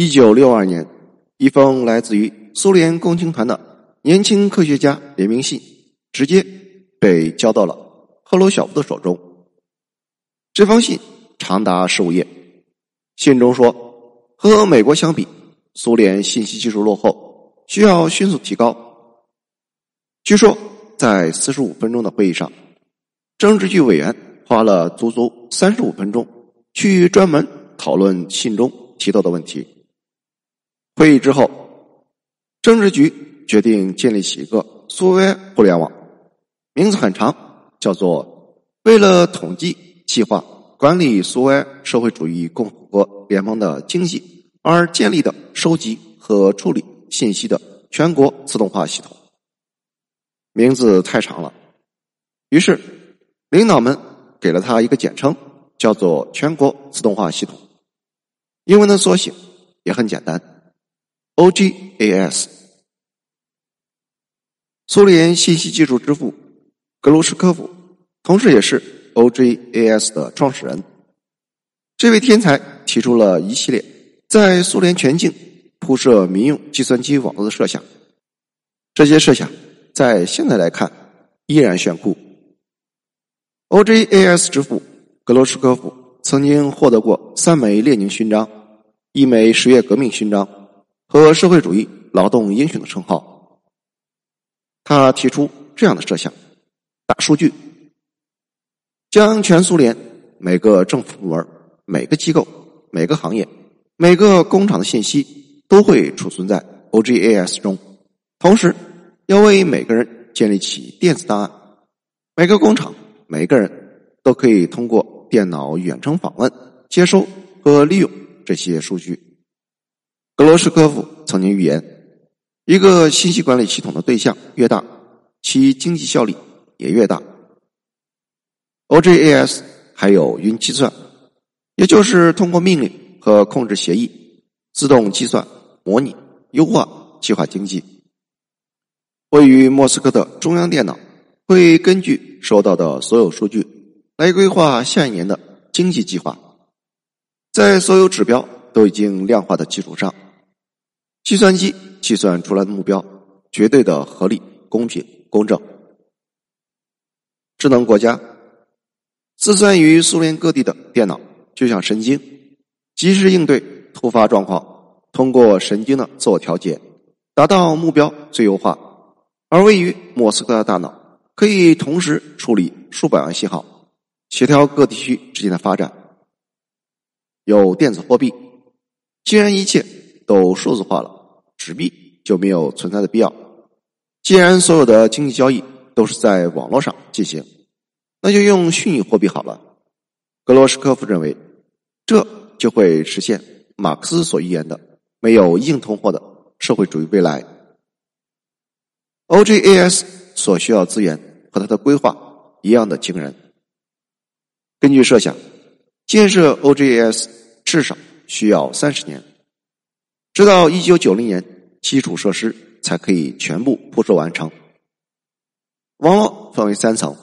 一九六二年，一封来自于苏联共青团的年轻科学家联名信，直接被交到了赫鲁晓夫的手中。这封信长达十五页，信中说，和美国相比，苏联信息技术落后，需要迅速提高。据说，在四十五分钟的会议上，政治局委员花了足足三十五分钟去专门讨论信中提到的问题。会议之后，政治局决定建立起一个苏维埃互联网，名字很长，叫做“为了统计、计划、管理苏维埃社会主义共和国联邦的经济而建立的收集和处理信息的全国自动化系统”。名字太长了，于是领导们给了他一个简称，叫做“全国自动化系统”。英文的缩写也很简单。OGAS，苏联信息技术之父格罗什科夫，同时也是 OGAS 的创始人。这位天才提出了一系列在苏联全境铺设民用计算机网络的设想。这些设想在现在来看依然炫酷。OGAS 之父格罗什科夫曾经获得过三枚列宁勋章，一枚十月革命勋章。和社会主义劳动英雄的称号，他提出这样的设想：大数据将全苏联每个政府部门、每个机构、每个行业、每个工厂的信息都会储存在 OGAS 中，同时要为每个人建立起电子档案，每个工厂、每个人都可以通过电脑远程访问、接收和利用这些数据。格罗斯科夫曾经预言，一个信息管理系统的对象越大，其经济效率也越大。OGAS 还有云计算，也就是通过命令和控制协议，自动计算、模拟、优化计划经济。位于莫斯科的中央电脑会根据收到的所有数据来规划下一年的经济计划，在所有指标都已经量化的基础上。计算机计算出来的目标绝对的合理、公平、公正。智能国家自算于苏联各地的电脑就像神经，及时应对突发状况，通过神经的自我调节，达到目标最优化。而位于莫斯科的大脑可以同时处理数百万信号，协调各地区之间的发展。有电子货币，既然一切都数字化了。纸币就没有存在的必要。既然所有的经济交易都是在网络上进行，那就用虚拟货币好了。格罗什科夫认为，这就会实现马克思所预言的没有硬通货的社会主义未来。OGAS 所需要资源和它的规划一样的惊人。根据设想，建设 OGAS 至少需要三十年。直到一九九零年，基础设施才可以全部铺设完成。网络分为三层：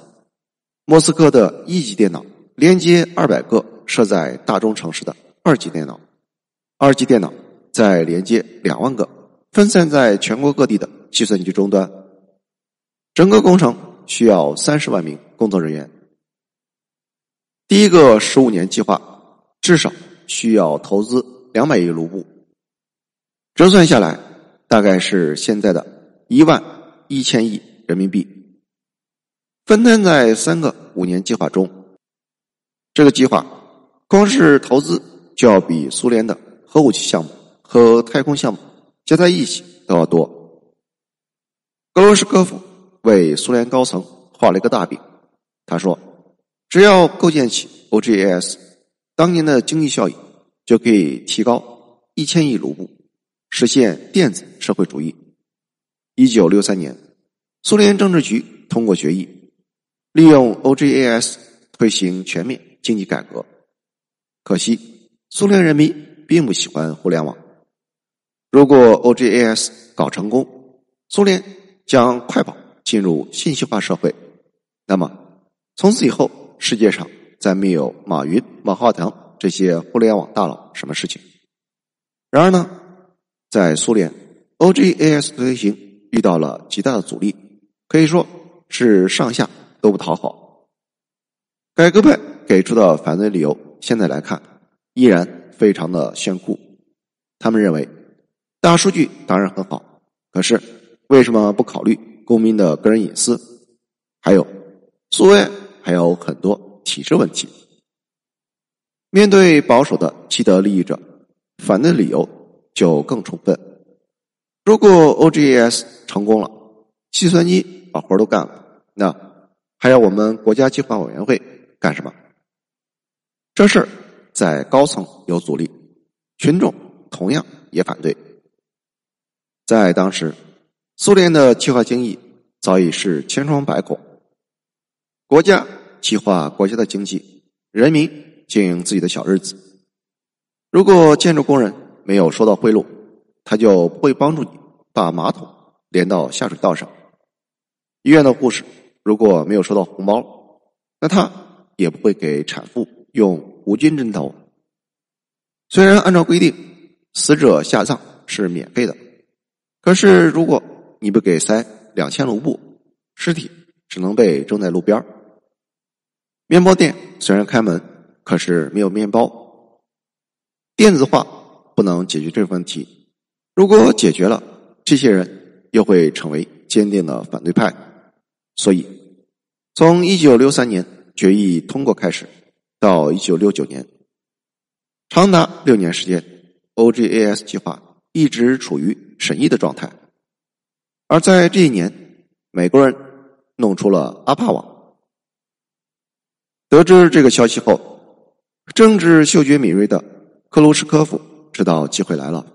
莫斯科的一级电脑连接二百个设在大中城市的二级电脑，二级电脑再连接两万个分散在全国各地的计算机终端。整个工程需要三十万名工作人员。第一个十五年计划至少需要投资两百亿卢布。折算下来，大概是现在的一万一千亿人民币，分摊在三个五年计划中。这个计划光是投资就要比苏联的核武器项目和太空项目加在一起都要多。格罗什科夫为苏联高层画了一个大饼，他说：“只要构建起 OGAS，当年的经济效益就可以提高一千亿卢布。”实现电子社会主义。一九六三年，苏联政治局通过决议，利用 OGAS 推行全面经济改革。可惜，苏联人民并不喜欢互联网。如果 OGAS 搞成功，苏联将快跑进入信息化社会。那么，从此以后，世界上再没有马云、马化腾这些互联网大佬什么事情。然而呢，在苏联，OGAS 的推行遇到了极大的阻力，可以说是上下都不讨好。改革派给出的反对理由，现在来看依然非常的炫酷。他们认为，大数据当然很好，可是为什么不考虑公民的个人隐私？还有，苏维埃还有很多体制问题。面对保守的既得利益者，反对理由就更充分。如果 OGS 成功了，计算机把活都干了，那还要我们国家计划委员会干什么？这事儿在高层有阻力，群众同样也反对。在当时，苏联的计划经济早已是千疮百孔。国家计划国家的经济，人民经营自己的小日子。如果建筑工人没有收到贿赂，他就不会帮助你把马桶连到下水道上。医院的护士如果没有收到红包，那他也不会给产妇用无菌针头。虽然按照规定，死者下葬是免费的，可是如果你不给塞两千卢布，尸体只能被扔在路边面包店虽然开门，可是没有面包。电子化不能解决这个问题。如果解决了，这些人又会成为坚定的反对派。所以，从一九六三年决议通过开始，到一九六九年，长达六年时间，OGAS 计划一直处于审议的状态。而在这一年，美国人弄出了阿帕网。得知这个消息后，政治嗅觉敏锐的克鲁什科夫知道机会来了。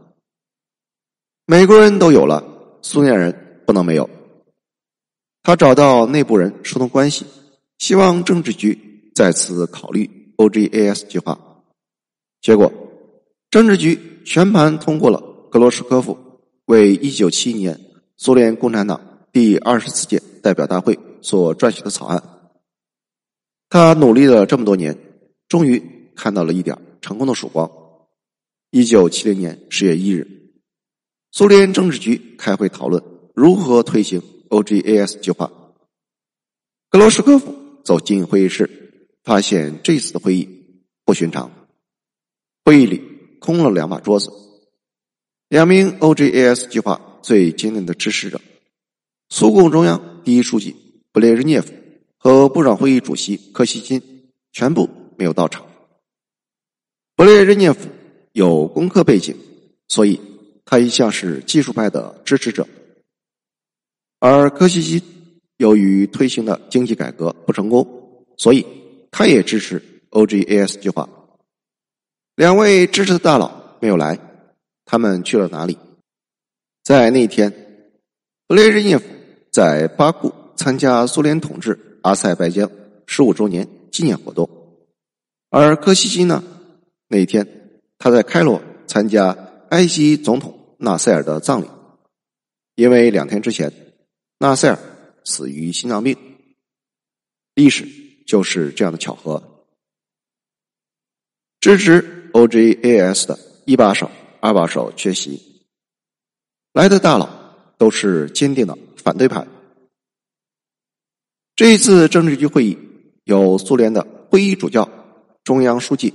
美国人都有了，苏联人不能没有。他找到内部人疏通关系，希望政治局再次考虑 OGAS 计划。结果，政治局全盘通过了格罗什科夫为一九七一年苏联共产党第二十四届代表大会所撰写的草案。他努力了这么多年，终于看到了一点成功的曙光。一九七零年十月一日，苏联政治局开会讨论如何推行 OGAS 计划。格罗什科夫走进会议室，发现这次的会议不寻常。会议里空了两把桌子，两名 OGAS 计划最坚定的支持者——苏共中央第一书记布列日涅夫。和部长会议主席柯西金全部没有到场。布列日涅夫有工科背景，所以他一向是技术派的支持者。而柯西金由于推行的经济改革不成功，所以他也支持 OGAS 计划。两位支持的大佬没有来，他们去了哪里？在那一天，布列日涅夫在巴库参加苏联统治。阿塞拜疆十五周年纪念活动，而柯西金呢？那一天他在开罗参加埃及总统纳赛尔的葬礼，因为两天之前纳赛尔死于心脏病。历史就是这样的巧合。支持 OGAS 的一把手、二把手缺席，来的大佬都是坚定的反对派。这一次政治局会议由苏联的会议主教、中央书记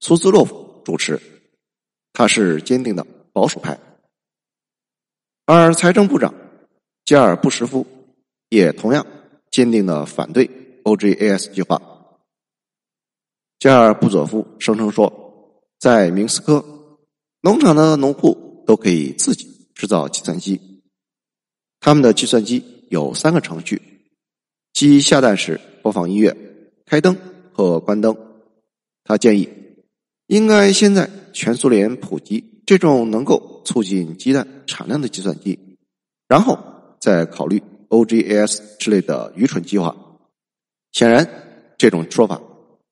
苏斯洛夫主持，他是坚定的保守派，而财政部长加尔布什夫也同样坚定的反对 OGAS 计划。加尔布佐夫声称说，在明斯科，农场的农户都可以自己制造计算机，他们的计算机有三个程序。即下蛋时播放音乐、开灯和关灯。他建议应该先在全苏联普及这种能够促进鸡蛋产量的计算机，然后再考虑 OGAS 之类的愚蠢计划。显然，这种说法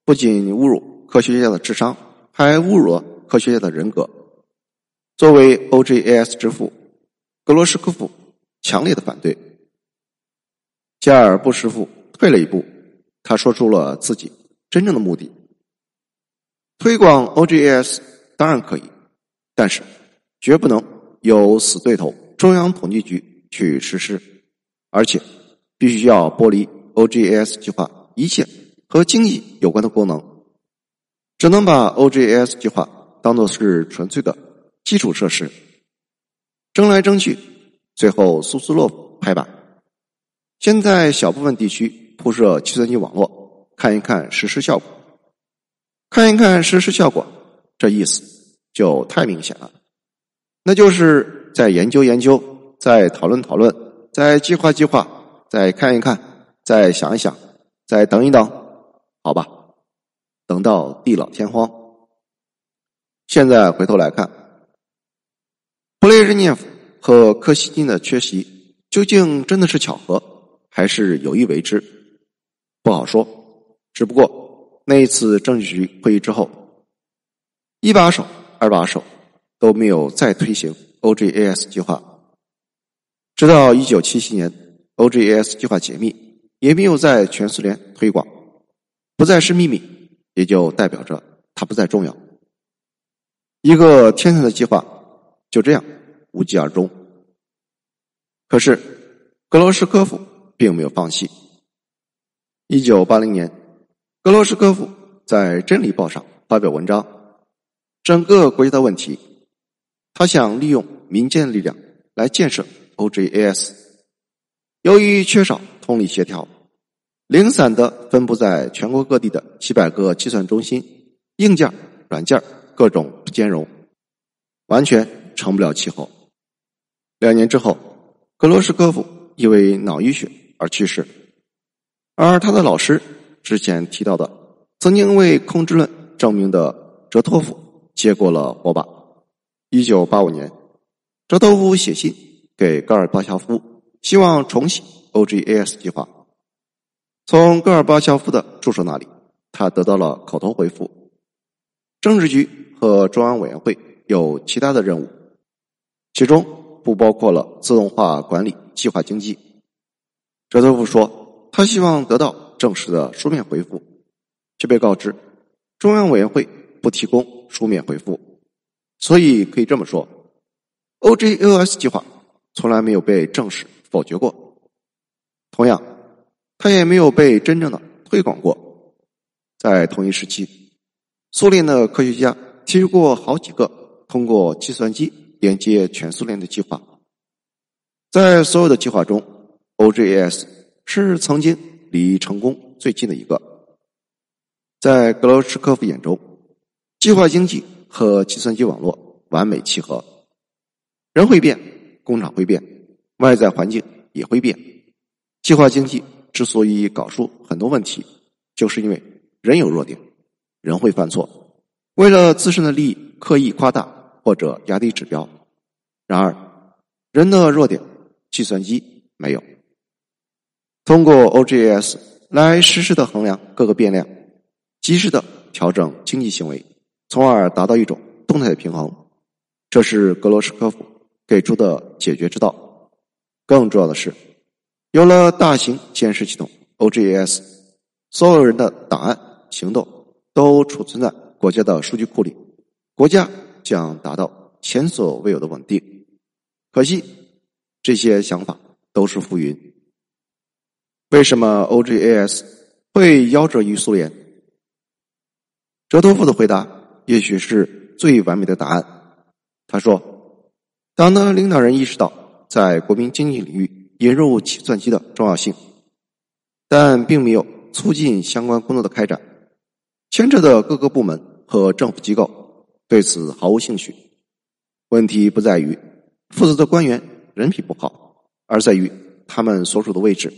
不仅侮辱科学家的智商，还侮辱了科学家的人格。作为 OGAS 之父，格罗什科夫强烈的反对。加尔布什夫退了一步，他说出了自己真正的目的：推广 OGS 当然可以，但是绝不能由死对头中央统计局去实施，而且必须要剥离 OGS 计划一切和经济有关的功能，只能把 OGS 计划当做是纯粹的基础设施。争来争去，最后苏斯洛夫拍板，先在小部分地区铺设计算机网络，看一看实施效果。看一看实施效果，这意思就太明显了。那就是再研究研究，再讨论讨论，再计划计划，再看一看，再想一想，再等一等，好吧？等到地老天荒。现在回头来看。布雷日涅夫和柯西金的缺席，究竟真的是巧合，还是有意为之？不好说。只不过那一次政治局会议之后，一把手、二把手都没有再推行 OGAS 计划。直到一九七七年，OGAS 计划解密，也没有在全苏联推广，不再是秘密，也就代表着它不再重要。一个天才的计划，就这样。无疾而终。可是，格罗什科夫并没有放弃。一九八零年，格罗斯科夫在《真理报》上发表文章，整个国家的问题，他想利用民间力量来建设 OGAS。由于缺少通力协调，零散的分布在全国各地的几百个计算中心，硬件、软件各种不兼容，完全成不了气候。两年之后，格罗斯科夫因为脑溢血而去世，而他的老师之前提到的曾经为控制论证明的哲托夫接过了火把。一九八五年，哲托夫写信给戈尔巴乔夫，希望重启 OGAS 计划。从戈尔巴乔夫的助手那里，他得到了口头回复：政治局和中央委员会有其他的任务，其中。不包括了自动化管理、计划经济。哲托夫说，他希望得到正式的书面回复，却被告知中央委员会不提供书面回复，所以可以这么说，OGOS 计划从来没有被正式否决过。同样，他也没有被真正的推广过。在同一时期，苏联的科学家提出过好几个通过计算机。连接全苏联的计划，在所有的计划中，OGAS 是曾经离成功最近的一个。在格罗什科夫眼中，计划经济和计算机网络完美契合。人会变，工厂会变，外在环境也会变。计划经济之所以搞出很多问题，就是因为人有弱点，人会犯错，为了自身的利益刻意夸大。或者压低指标，然而人的弱点，计算机没有。通过 OGS 来实时的衡量各个变量，及时的调整经济行为，从而达到一种动态的平衡。这是格罗什科夫给出的解决之道。更重要的是，有了大型监视系统 OGS，所有人的档案、行动都储存在国家的数据库里，国家。将达到前所未有的稳定。可惜，这些想法都是浮云。为什么 OGAS 会夭折于苏联？哲托夫的回答也许是最完美的答案。他说：“党的领导人意识到在国民经济领域引入计算机的重要性，但并没有促进相关工作的开展。牵扯的各个部门和政府机构。”对此毫无兴趣。问题不在于负责的官员人品不好，而在于他们所处的位置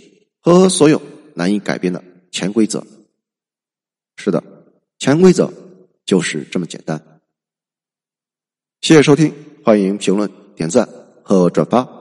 和所有难以改变的潜规则。是的，潜规则就是这么简单。谢谢收听，欢迎评论、点赞和转发。